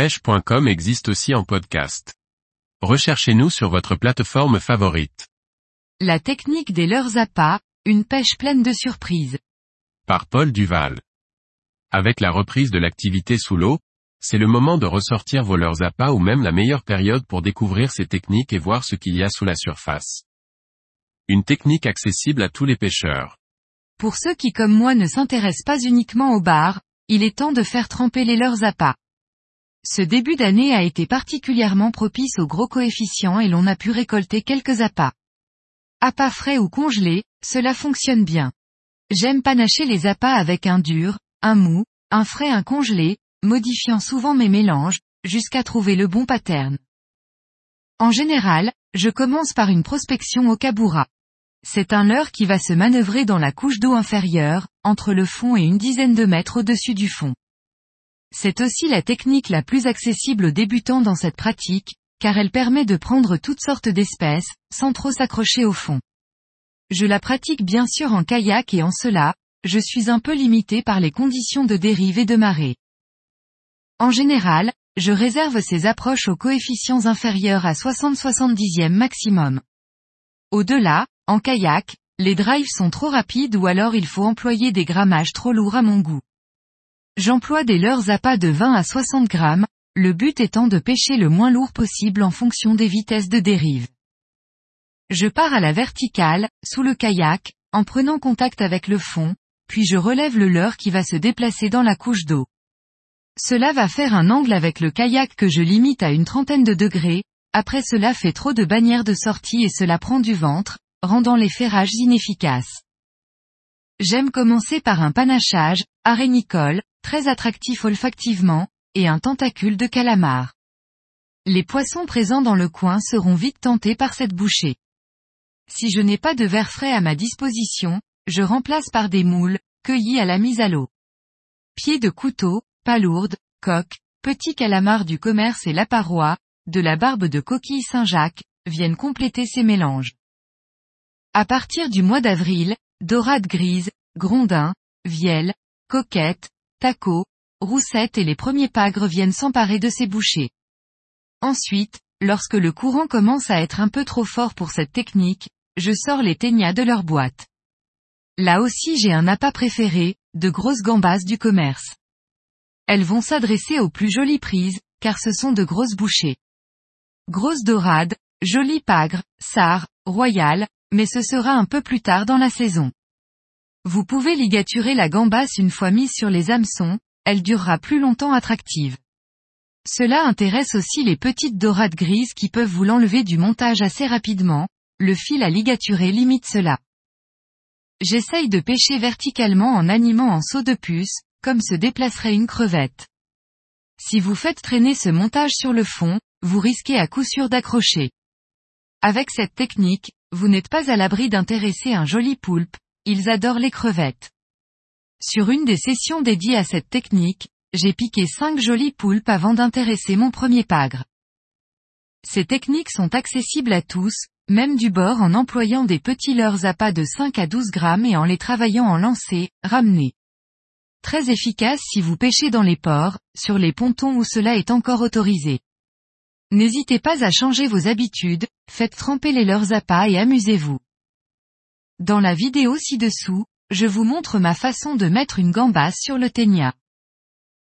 pêche.com existe aussi en podcast. Recherchez-nous sur votre plateforme favorite. La technique des leurres appâts, une pêche pleine de surprises. Par Paul Duval. Avec la reprise de l'activité sous l'eau, c'est le moment de ressortir vos leurres appâts ou même la meilleure période pour découvrir ces techniques et voir ce qu'il y a sous la surface. Une technique accessible à tous les pêcheurs. Pour ceux qui comme moi ne s'intéressent pas uniquement au bar, il est temps de faire tremper les leurs appâts. Ce début d'année a été particulièrement propice aux gros coefficients et l'on a pu récolter quelques appâts. Appâts frais ou congelés, cela fonctionne bien. J'aime panacher les appâts avec un dur, un mou, un frais un congelé, modifiant souvent mes mélanges, jusqu'à trouver le bon pattern. En général, je commence par une prospection au kabura. C'est un leurre qui va se manœuvrer dans la couche d'eau inférieure, entre le fond et une dizaine de mètres au-dessus du fond. C'est aussi la technique la plus accessible aux débutants dans cette pratique, car elle permet de prendre toutes sortes d'espèces, sans trop s'accrocher au fond. Je la pratique bien sûr en kayak et en cela, je suis un peu limité par les conditions de dérive et de marée. En général, je réserve ces approches aux coefficients inférieurs à 60-70e maximum. Au-delà, en kayak, les drives sont trop rapides ou alors il faut employer des grammages trop lourds à mon goût. J'emploie des leurres à pas de 20 à 60 grammes, le but étant de pêcher le moins lourd possible en fonction des vitesses de dérive. Je pars à la verticale, sous le kayak, en prenant contact avec le fond, puis je relève le leurre qui va se déplacer dans la couche d'eau. Cela va faire un angle avec le kayak que je limite à une trentaine de degrés, après cela fait trop de bannières de sortie et cela prend du ventre, rendant les ferrages inefficaces. J'aime commencer par un panachage, arénicole, très attractif olfactivement, et un tentacule de calamar. Les poissons présents dans le coin seront vite tentés par cette bouchée. Si je n'ai pas de verre frais à ma disposition, je remplace par des moules, cueillis à la mise à l'eau. Pieds de couteau, palourdes, coques, petits calamars du commerce et la paroi, de la barbe de coquille Saint-Jacques, viennent compléter ces mélanges. À partir du mois d'avril, dorade grise, grondin, vielle, coquette, taco, roussette et les premiers pagres viennent s'emparer de ces bouchées. Ensuite, lorsque le courant commence à être un peu trop fort pour cette technique, je sors les ténias de leur boîte. Là aussi j'ai un appât préféré, de grosses gambas du commerce. Elles vont s'adresser aux plus jolies prises, car ce sont de grosses bouchées. Grosses dorades, jolies pagres, sarres, royales, mais ce sera un peu plus tard dans la saison. Vous pouvez ligaturer la gambasse une fois mise sur les hameçons, elle durera plus longtemps attractive. Cela intéresse aussi les petites dorades grises qui peuvent vous l'enlever du montage assez rapidement, le fil à ligaturer limite cela. J'essaye de pêcher verticalement en animant en saut de puce, comme se déplacerait une crevette. Si vous faites traîner ce montage sur le fond, vous risquez à coup sûr d'accrocher. Avec cette technique, vous n'êtes pas à l'abri d'intéresser un joli poulpe, ils adorent les crevettes. Sur une des sessions dédiées à cette technique, j'ai piqué cinq jolies poulpes avant d'intéresser mon premier pagre. Ces techniques sont accessibles à tous, même du bord en employant des petits leurres à pas de 5 à 12 grammes et en les travaillant en lancé, ramené. Très efficace si vous pêchez dans les ports, sur les pontons où cela est encore autorisé. N'hésitez pas à changer vos habitudes, faites tremper les leurs appâts et amusez-vous. Dans la vidéo ci-dessous, je vous montre ma façon de mettre une gambasse sur le ténia.